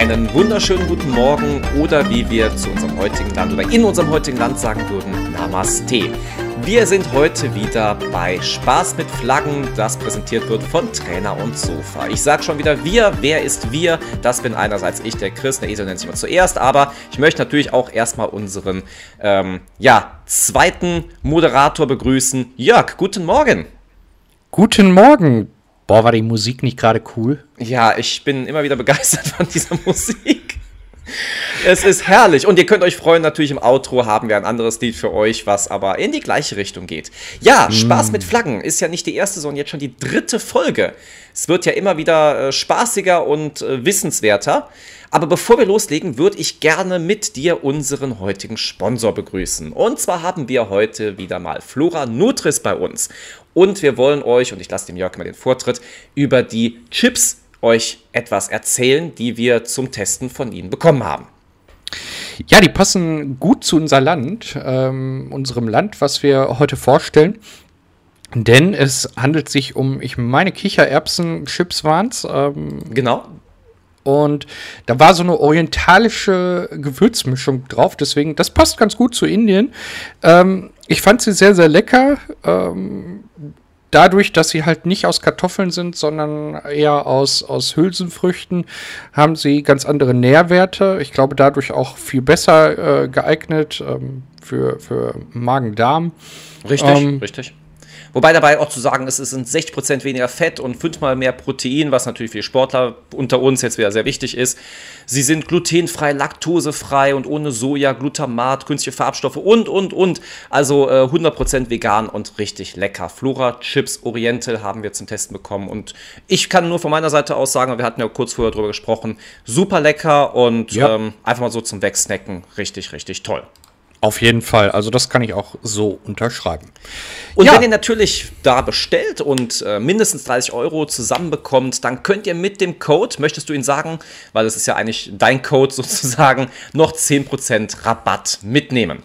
einen wunderschönen guten Morgen oder wie wir zu unserem heutigen Land oder in unserem heutigen Land sagen würden, Namaste. Wir sind heute wieder bei Spaß mit Flaggen, das präsentiert wird von Trainer und Sofa. Ich sage schon wieder wir, wer ist wir? Das bin einerseits ich, der Chris, der Esel nennt sich mal zuerst, aber ich möchte natürlich auch erstmal unseren ähm, ja, zweiten Moderator begrüßen. Jörg, guten Morgen. Guten Morgen. Boah, war die Musik nicht gerade cool? Ja, ich bin immer wieder begeistert von dieser Musik. Es ist herrlich. Und ihr könnt euch freuen, natürlich im Outro haben wir ein anderes Lied für euch, was aber in die gleiche Richtung geht. Ja, mm. Spaß mit Flaggen ist ja nicht die erste, sondern jetzt schon die dritte Folge. Es wird ja immer wieder äh, spaßiger und äh, wissenswerter. Aber bevor wir loslegen, würde ich gerne mit dir unseren heutigen Sponsor begrüßen. Und zwar haben wir heute wieder mal Flora Nutris bei uns. Und wir wollen euch, und ich lasse dem Jörg mal den Vortritt, über die Chips euch etwas erzählen, die wir zum Testen von ihnen bekommen haben. Ja, die passen gut zu unser Land, ähm, unserem Land, was wir heute vorstellen. Denn es handelt sich um, ich meine, Kichererbsen-Chips waren es. Ähm, genau. Und da war so eine orientalische Gewürzmischung drauf. Deswegen, das passt ganz gut zu Indien. Ähm, ich fand sie sehr, sehr lecker. Ähm, dadurch, dass sie halt nicht aus Kartoffeln sind, sondern eher aus, aus Hülsenfrüchten, haben sie ganz andere Nährwerte. Ich glaube, dadurch auch viel besser äh, geeignet ähm, für, für Magen-Darm. Richtig, ähm, richtig. Wobei dabei auch zu sagen ist, es sind 60% weniger Fett und fünfmal mehr Protein, was natürlich für Sportler unter uns jetzt wieder sehr wichtig ist. Sie sind glutenfrei, laktosefrei und ohne Soja, Glutamat, künstliche Farbstoffe und, und, und. Also äh, 100% vegan und richtig lecker. Flora Chips Oriental haben wir zum Testen bekommen und ich kann nur von meiner Seite aus sagen, wir hatten ja kurz vorher drüber gesprochen, super lecker und ja. ähm, einfach mal so zum Wegsnacken richtig, richtig toll. Auf jeden Fall. Also das kann ich auch so unterschreiben. Und ja. wenn ihr natürlich da bestellt und äh, mindestens 30 Euro zusammenbekommt, dann könnt ihr mit dem Code, möchtest du ihn sagen, weil es ist ja eigentlich dein Code sozusagen, noch 10% Rabatt mitnehmen.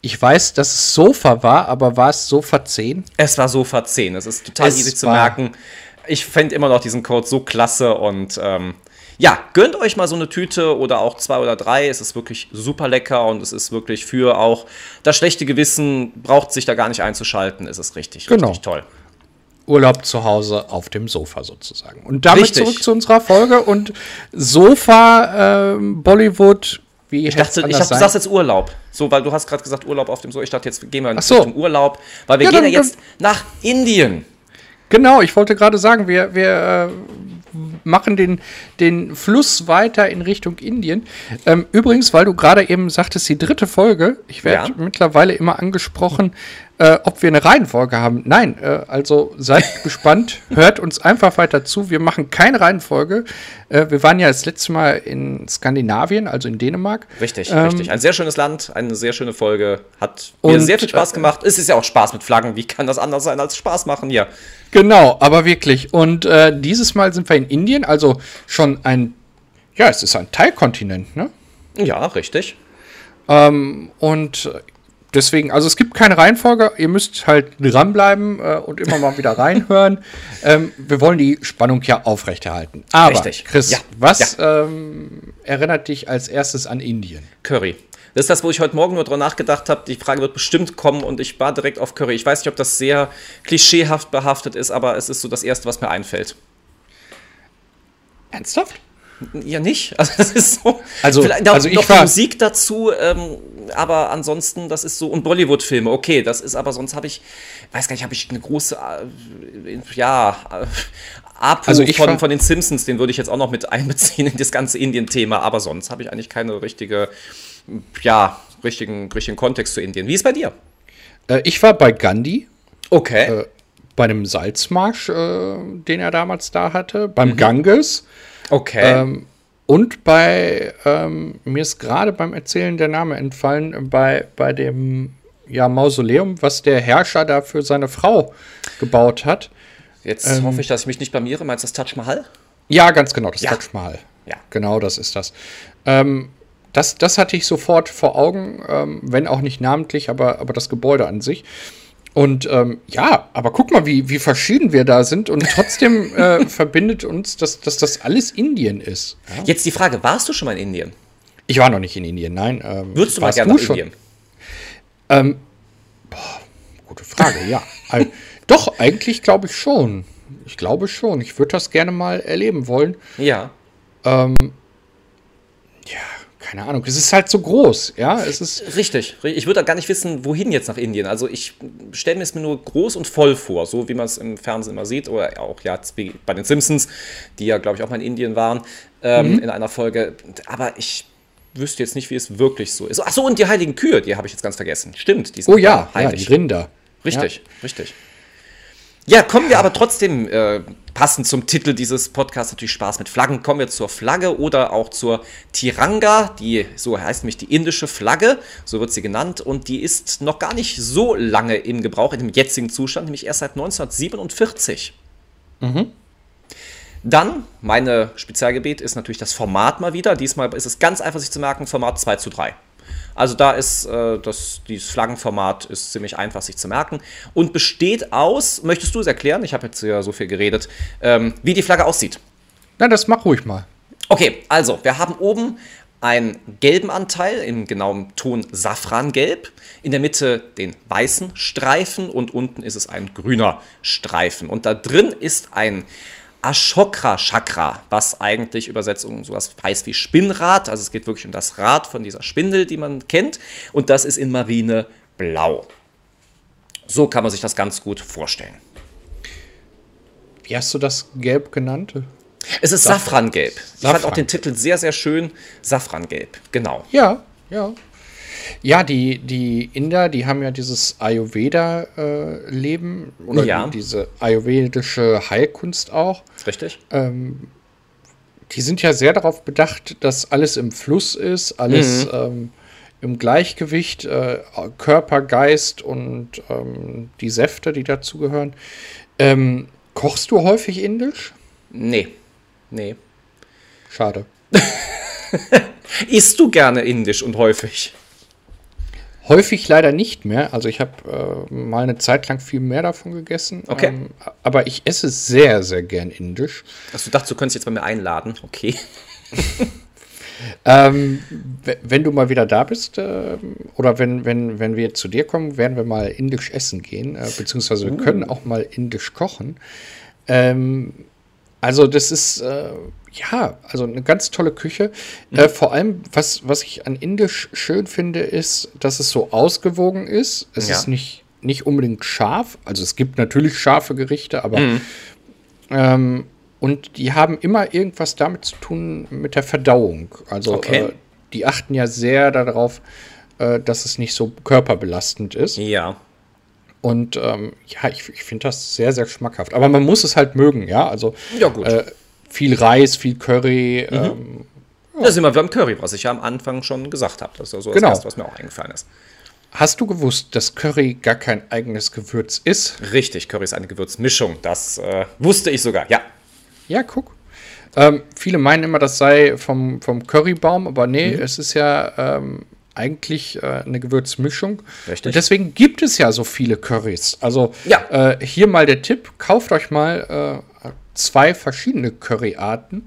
Ich weiß, dass es Sofa war, aber war es Sofa 10? Es war Sofa 10. Es ist total es easy zu merken. Ich fände immer noch diesen Code so klasse und ähm, ja, gönnt euch mal so eine Tüte oder auch zwei oder drei. Es ist wirklich super lecker und es ist wirklich für auch das schlechte Gewissen, braucht sich da gar nicht einzuschalten. Es ist richtig, genau. richtig toll. Urlaub zu Hause auf dem Sofa sozusagen. Und damit richtig. zurück zu unserer Folge und Sofa, äh, Bollywood, wie ich dachte, ich dachte, du sagst jetzt Urlaub. So, weil du hast gerade gesagt Urlaub auf dem Sofa. Ich dachte, jetzt gehen wir so. zum Urlaub, weil wir ja, gehen dann, ja jetzt nach Indien. Genau, ich wollte gerade sagen, wir, wir äh, machen den, den Fluss weiter in Richtung Indien. Ähm, übrigens, weil du gerade eben sagtest, die dritte Folge, ich werde ja. mittlerweile immer angesprochen, äh, ob wir eine Reihenfolge haben. Nein, äh, also seid gespannt, hört uns einfach weiter zu. Wir machen keine Reihenfolge. Äh, wir waren ja das letzte Mal in Skandinavien, also in Dänemark. Richtig, ähm, richtig. Ein sehr schönes Land, eine sehr schöne Folge. Hat mir sehr viel Spaß äh, gemacht. Es ist ja auch Spaß mit Flaggen. Wie kann das anders sein als Spaß machen hier? Genau, aber wirklich. Und äh, dieses Mal sind wir in Indien, also schon ein, ja, es ist ein Teilkontinent, ne? Ja, richtig. Ähm, und deswegen, also es gibt keine Reihenfolge, ihr müsst halt dranbleiben äh, und immer mal wieder reinhören. ähm, wir wollen die Spannung ja aufrechterhalten. Aber, Richtig. Chris, ja. was ja. Ähm, erinnert dich als erstes an Indien? Curry. Das ist das, wo ich heute Morgen nur drüber nachgedacht habe. Die Frage wird bestimmt kommen und ich war direkt auf Curry. Ich weiß nicht, ob das sehr klischeehaft behaftet ist, aber es ist so das Erste, was mir einfällt. Ernsthaft? Ja, nicht. Also, das ist so. Also, Vielleicht also noch, noch Musik dazu, ähm, aber ansonsten, das ist so. Und Bollywood-Filme, okay, das ist aber sonst habe ich, weiß gar nicht, habe ich eine große, äh, ja, äh, Apu also ich von, von den Simpsons, den würde ich jetzt auch noch mit einbeziehen in das ganze Indien-Thema, aber sonst habe ich eigentlich keine richtige, ja, richtigen, richtigen Kontext zu Indien. Wie ist bei dir? Äh, ich war bei Gandhi. Okay. Äh, bei dem Salzmarsch, den er damals da hatte, beim mhm. Ganges. Okay. Ähm, und bei, ähm, mir ist gerade beim Erzählen der Name entfallen, bei, bei dem ja, Mausoleum, was der Herrscher da für seine Frau gebaut hat. Jetzt ähm, hoffe ich, dass ich mich nicht blamiere. Meinst du das Taj Mahal? Ja, ganz genau, das ja. Taj Mahal. Ja. Genau, das ist das. Ähm, das, das hatte ich sofort vor Augen, ähm, wenn auch nicht namentlich, aber, aber das Gebäude an sich. Und ähm, ja, aber guck mal, wie, wie verschieden wir da sind und trotzdem äh, verbindet uns, dass, dass das alles Indien ist. Ja? Jetzt die Frage, warst du schon mal in Indien? Ich war noch nicht in Indien, nein. Ähm, Würdest du mal gerne nach schon? Indien? Ähm, boah, gute Frage, ja. doch, eigentlich glaube ich schon. Ich glaube schon. Ich würde das gerne mal erleben wollen. Ja. Ähm, ja, keine Ahnung, es ist halt so groß, ja. Es ist Richtig. Ich würde gar nicht wissen, wohin jetzt nach Indien. Also ich stelle mir es mir nur groß und voll vor, so wie man es im Fernsehen immer sieht, oder auch ja bei den Simpsons, die ja, glaube ich, auch mal in Indien waren, ähm, mhm. in einer Folge. Aber ich wüsste jetzt nicht, wie es wirklich so ist. Achso, und die heiligen Kühe, die habe ich jetzt ganz vergessen. Stimmt, die sind Oh ja, ja, die Rinder. Richtig, ja. richtig. Ja, kommen wir aber trotzdem äh, passend zum Titel dieses Podcasts natürlich Spaß mit Flaggen. Kommen wir zur Flagge oder auch zur Tiranga, die so heißt nämlich die indische Flagge, so wird sie genannt und die ist noch gar nicht so lange im Gebrauch in dem jetzigen Zustand, nämlich erst seit 1947. Mhm. Dann, meine Spezialgebiet ist natürlich das Format mal wieder. Diesmal ist es ganz einfach sich zu merken, Format 2 zu 3. Also da ist äh, das, dieses Flaggenformat ist ziemlich einfach sich zu merken und besteht aus, möchtest du es erklären? Ich habe jetzt ja so viel geredet, ähm, wie die Flagge aussieht. Na, das mach ruhig mal. Okay, also wir haben oben einen gelben Anteil im genauen Ton Safrangelb, in der Mitte den weißen Streifen und unten ist es ein grüner Streifen. Und da drin ist ein Ashokra Chakra, was eigentlich Übersetzung sowas heißt wie Spinnrad. Also es geht wirklich um das Rad von dieser Spindel, die man kennt. Und das ist in Marine blau. So kann man sich das ganz gut vorstellen. Wie hast du das gelb genannt? Es ist Safrangelb. Ich Safran. fand auch den Titel sehr, sehr schön. Safrangelb, genau. Ja, ja. Ja, die, die Inder, die haben ja dieses Ayurveda-Leben äh, oder ja. diese ayurvedische Heilkunst auch. Richtig. Ähm, die sind ja sehr darauf bedacht, dass alles im Fluss ist, alles mhm. ähm, im Gleichgewicht, äh, Körper, Geist und ähm, die Säfte, die dazugehören. Ähm, kochst du häufig indisch? Nee. Nee. Schade. Isst du gerne indisch und häufig? Häufig leider nicht mehr. Also ich habe äh, mal eine Zeit lang viel mehr davon gegessen. Okay. Ähm, aber ich esse sehr, sehr gern indisch. Also du dachtest, du könntest jetzt bei mir einladen. Okay. ähm, wenn du mal wieder da bist, äh, oder wenn, wenn, wenn wir zu dir kommen, werden wir mal indisch essen gehen. Äh, beziehungsweise wir uh. können auch mal indisch kochen. Ähm, also das ist äh, ja, also eine ganz tolle Küche. Mhm. Äh, vor allem, was, was ich an Indisch schön finde, ist, dass es so ausgewogen ist. Es ja. ist nicht, nicht unbedingt scharf. Also es gibt natürlich scharfe Gerichte, aber mhm. ähm, und die haben immer irgendwas damit zu tun mit der Verdauung. Also okay. äh, die achten ja sehr darauf, äh, dass es nicht so körperbelastend ist. Ja. Und ähm, ja, ich, ich finde das sehr, sehr schmackhaft. Aber man muss es halt mögen, ja. Also ja, gut. Äh, viel Reis, viel Curry. Mhm. Ähm, ja. Da sind wir beim Curry, was ich ja am Anfang schon gesagt habe. Das ist ja so das genau. Erste, was mir auch eingefallen ist. Hast du gewusst, dass Curry gar kein eigenes Gewürz ist? Richtig, Curry ist eine Gewürzmischung. Das äh, wusste ich sogar, ja. Ja, guck. Ähm, viele meinen immer, das sei vom, vom Currybaum, aber nee, mhm. es ist ja ähm, eigentlich äh, eine Gewürzmischung. Richtig. Und deswegen gibt es ja so viele Currys. Also ja. äh, hier mal der Tipp: Kauft euch mal äh, zwei verschiedene Curryarten.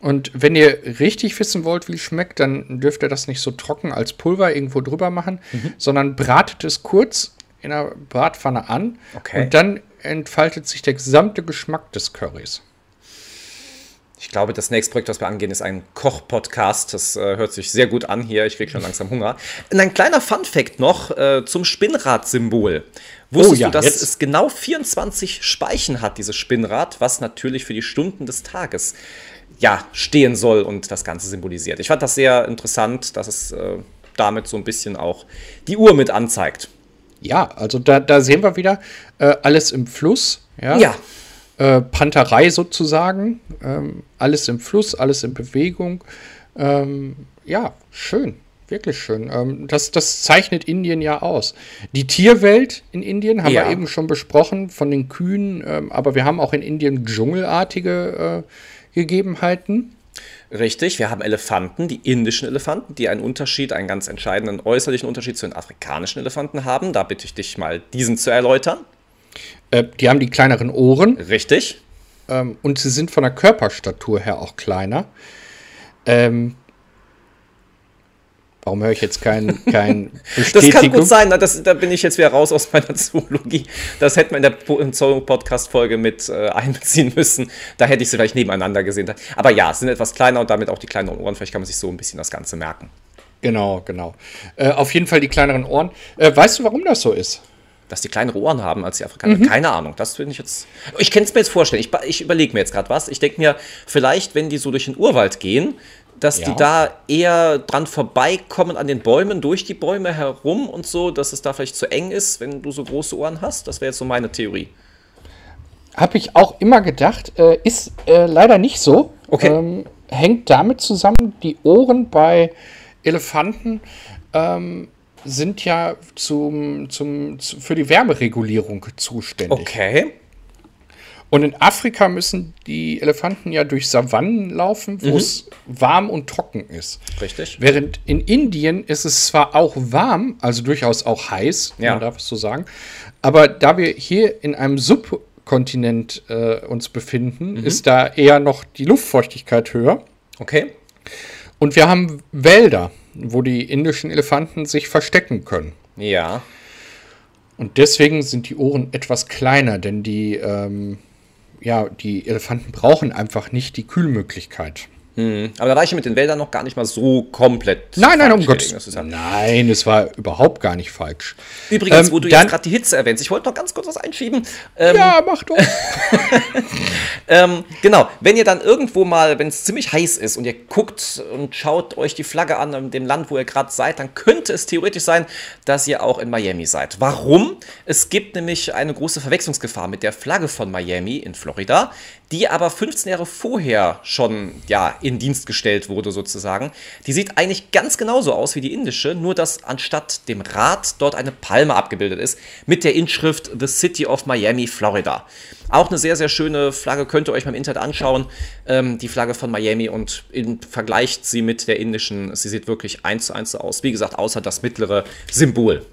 Und wenn ihr richtig wissen wollt, wie es schmeckt, dann dürft ihr das nicht so trocken als Pulver irgendwo drüber machen, mhm. sondern bratet es kurz in einer Bratpfanne an okay. und dann entfaltet sich der gesamte Geschmack des Currys. Ich glaube, das nächste Projekt, was wir angehen, ist ein Koch-Podcast. Das äh, hört sich sehr gut an hier. Ich kriege schon langsam Hunger. Und ein kleiner Fun-Fact noch äh, zum Spinnrad-Symbol. Wusstest oh, ja, du, dass jetzt? es genau 24 Speichen hat, dieses Spinnrad, was natürlich für die Stunden des Tages ja, stehen soll und das Ganze symbolisiert. Ich fand das sehr interessant, dass es äh, damit so ein bisschen auch die Uhr mit anzeigt. Ja, also da, da sehen wir wieder äh, alles im Fluss. Ja. ja. Äh, Panterei sozusagen. Ähm, alles im Fluss, alles in Bewegung. Ähm, ja, schön. Wirklich schön. Ähm, das, das zeichnet Indien ja aus. Die Tierwelt in Indien haben ja. wir eben schon besprochen, von den Kühen, ähm, aber wir haben auch in Indien dschungelartige äh, Gegebenheiten. Richtig, wir haben Elefanten, die indischen Elefanten, die einen Unterschied, einen ganz entscheidenden äußerlichen Unterschied zu den afrikanischen Elefanten haben. Da bitte ich dich mal, diesen zu erläutern. Äh, die haben die kleineren Ohren. Richtig. Ähm, und sie sind von der Körperstatur her auch kleiner. Ähm, Warum höre ich jetzt kein, kein Das kann gut sein, das, da bin ich jetzt wieder raus aus meiner Zoologie. Das hätte man in der Zoo-Podcast-Folge mit äh, einbeziehen müssen. Da hätte ich sie vielleicht nebeneinander gesehen. Aber ja, es sind etwas kleiner und damit auch die kleineren Ohren. Vielleicht kann man sich so ein bisschen das Ganze merken. Genau, genau. Äh, auf jeden Fall die kleineren Ohren. Äh, weißt du, warum das so ist? Dass die kleinere Ohren haben als die Afrikaner. Mhm. Keine Ahnung. Das finde ich jetzt. Ich kann es mir jetzt vorstellen. Ich, ich überlege mir jetzt gerade was. Ich denke mir, vielleicht, wenn die so durch den Urwald gehen, dass ja. die da eher dran vorbeikommen an den Bäumen, durch die Bäume herum und so, dass es da vielleicht zu eng ist, wenn du so große Ohren hast. Das wäre jetzt so meine Theorie. Habe ich auch immer gedacht, äh, ist äh, leider nicht so. Okay. Ähm, hängt damit zusammen, die Ohren bei Elefanten ähm, sind ja zum, zum, zu, für die Wärmeregulierung zuständig. Okay. Und in Afrika müssen die Elefanten ja durch Savannen laufen, wo mhm. es warm und trocken ist. Richtig. Während in Indien ist es zwar auch warm, also durchaus auch heiß, ja. man darf es so sagen, aber da wir hier in einem Subkontinent äh, uns befinden, mhm. ist da eher noch die Luftfeuchtigkeit höher. Okay. Und wir haben Wälder, wo die indischen Elefanten sich verstecken können. Ja. Und deswegen sind die Ohren etwas kleiner, denn die ähm, ja, die Elefanten brauchen einfach nicht die Kühlmöglichkeit. Mhm. Aber da war ich mit den Wäldern noch gar nicht mal so komplett. Nein, nein, um Gottes Willen. Nein, es war überhaupt gar nicht falsch. Übrigens, ähm, wo du jetzt gerade die Hitze erwähnst, ich wollte noch ganz kurz was einschieben. Ähm, ja, mach doch. ähm, genau, wenn ihr dann irgendwo mal, wenn es ziemlich heiß ist und ihr guckt und schaut euch die Flagge an in dem Land, wo ihr gerade seid, dann könnte es theoretisch sein, dass ihr auch in Miami seid. Warum? Es gibt nämlich eine große Verwechslungsgefahr mit der Flagge von Miami in Florida, die aber 15 Jahre vorher schon ja, in Dienst gestellt wurde sozusagen. Die sieht eigentlich ganz genauso aus wie die indische, nur dass anstatt dem Rad dort eine Palme abgebildet ist mit der Inschrift The City of Miami, Florida. Auch eine sehr, sehr schöne Flagge, könnt ihr euch beim Internet anschauen. Ähm, die Flagge von Miami und in, vergleicht sie mit der indischen. Sie sieht wirklich eins zu eins so aus. Wie gesagt, außer das mittlere Symbol.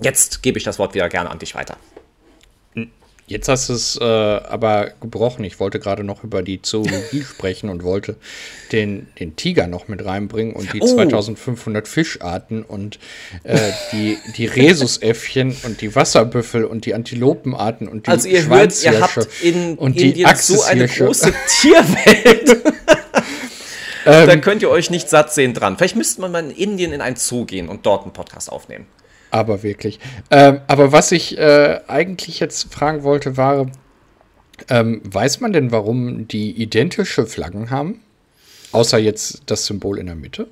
Jetzt gebe ich das Wort wieder gerne an dich weiter. Jetzt hast du es äh, aber gebrochen. Ich wollte gerade noch über die Zoologie sprechen und wollte den, den Tiger noch mit reinbringen und die oh. 2500 Fischarten und äh, die, die Rhesusäffchen und die Wasserbüffel und die Antilopenarten und die Also ihr hört, ihr habt in und Indien die so eine große Tierwelt. da ähm, könnt ihr euch nicht satt sehen dran. Vielleicht müsste man mal in Indien in einen Zoo gehen und dort einen Podcast aufnehmen. Aber wirklich. Ähm, aber was ich äh, eigentlich jetzt fragen wollte, war, ähm, weiß man denn, warum die identische Flaggen haben? Außer jetzt das Symbol in der Mitte?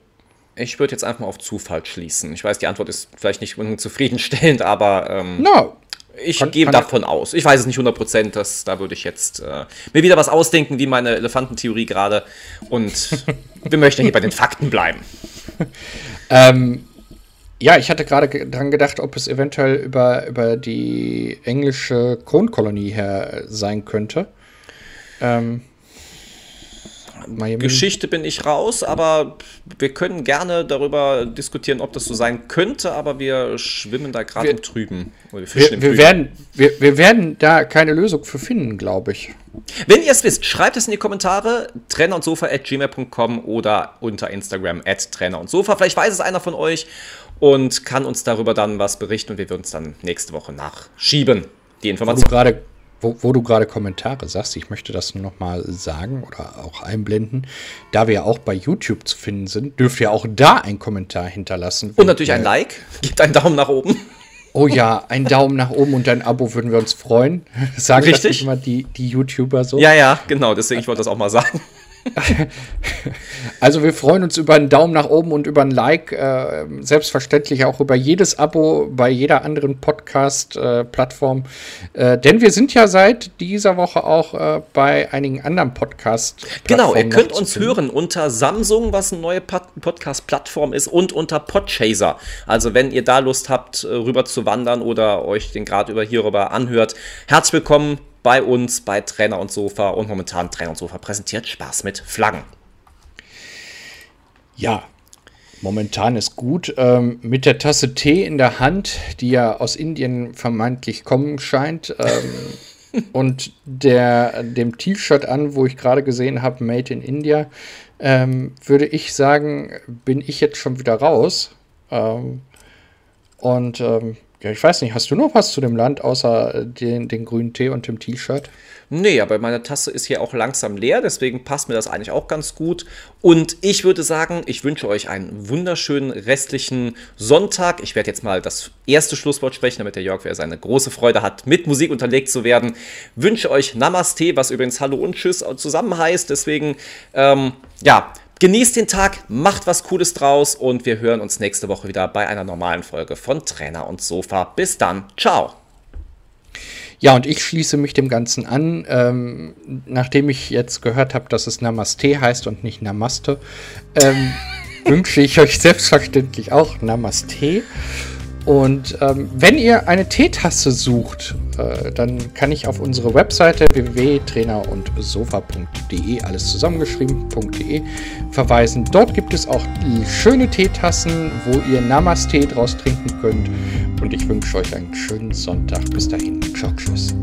Ich würde jetzt einfach mal auf Zufall schließen. Ich weiß, die Antwort ist vielleicht nicht zufriedenstellend, aber ähm, no. ich gehe davon aus. Ich weiß es nicht 100%, da würde ich jetzt äh, mir wieder was ausdenken, wie meine Elefantentheorie gerade. Und wir möchten hier bei den Fakten bleiben. ähm, ja, ich hatte gerade dran gedacht, ob es eventuell über, über die englische Kronkolonie her sein könnte. Ähm, Miami. Geschichte bin ich raus, aber wir können gerne darüber diskutieren, ob das so sein könnte, aber wir schwimmen da gerade im Trüben. Wir, wir, wir werden, wir, wir werden da keine Lösung für finden, glaube ich. Wenn ihr es wisst, schreibt es in die Kommentare, trainer und sofa at gmail.com oder unter Instagram at trainer und sofa. Vielleicht weiß es einer von euch und kann uns darüber dann was berichten und wir würden uns dann nächste Woche nachschieben. Die Information. Wo du gerade wo, du gerade Kommentare sagst, ich möchte das nur noch mal sagen oder auch einblenden. Da wir ja auch bei YouTube zu finden sind, dürft ihr auch da einen Kommentar hinterlassen. Und natürlich ein Like. Gebt einen Daumen nach oben. Oh ja, ein Daumen nach oben und ein Abo würden wir uns freuen. Sagen Richtig? das immer die, die YouTuber so. Ja, ja, genau. Deswegen, ich wollte das auch mal sagen. Also wir freuen uns über einen Daumen nach oben und über ein Like, äh, selbstverständlich auch über jedes Abo bei jeder anderen Podcast-Plattform. Äh, äh, denn wir sind ja seit dieser Woche auch äh, bei einigen anderen Podcasts. Genau, ihr könnt uns hören unter Samsung, was eine neue Podcast-Plattform ist, und unter Podchaser. Also wenn ihr da Lust habt, äh, rüber zu wandern oder euch den Grad über hierüber anhört, herzlich willkommen bei uns, bei Trainer und Sofa und momentan Trainer und Sofa präsentiert Spaß mit Flaggen. Ja, momentan ist gut. Ähm, mit der Tasse Tee in der Hand, die ja aus Indien vermeintlich kommen scheint. Ähm, und der, dem T-Shirt an, wo ich gerade gesehen habe, Made in India, ähm, würde ich sagen, bin ich jetzt schon wieder raus. Ähm, und ähm, ja, ich weiß nicht, hast du noch was zu dem Land außer den, den grünen Tee und dem T-Shirt? Nee, aber meine Tasse ist hier auch langsam leer, deswegen passt mir das eigentlich auch ganz gut. Und ich würde sagen, ich wünsche euch einen wunderschönen restlichen Sonntag. Ich werde jetzt mal das erste Schlusswort sprechen, damit der Jörg wieder seine große Freude hat, mit Musik unterlegt zu werden. Wünsche euch Namaste, was übrigens Hallo und Tschüss zusammen heißt. Deswegen, ähm, ja, Genießt den Tag, macht was Cooles draus und wir hören uns nächste Woche wieder bei einer normalen Folge von Trainer und Sofa. Bis dann, ciao. Ja, und ich schließe mich dem Ganzen an. Ähm, nachdem ich jetzt gehört habe, dass es Namaste heißt und nicht Namaste, ähm, wünsche ich euch selbstverständlich auch Namaste. Und ähm, wenn ihr eine Teetasse sucht, äh, dann kann ich auf unsere Webseite www.trainerundsofa.de, alles zusammengeschrieben.de, verweisen. Dort gibt es auch schöne Teetassen, wo ihr Namaste draus trinken könnt. Und ich wünsche euch einen schönen Sonntag. Bis dahin. Ciao, tschüss.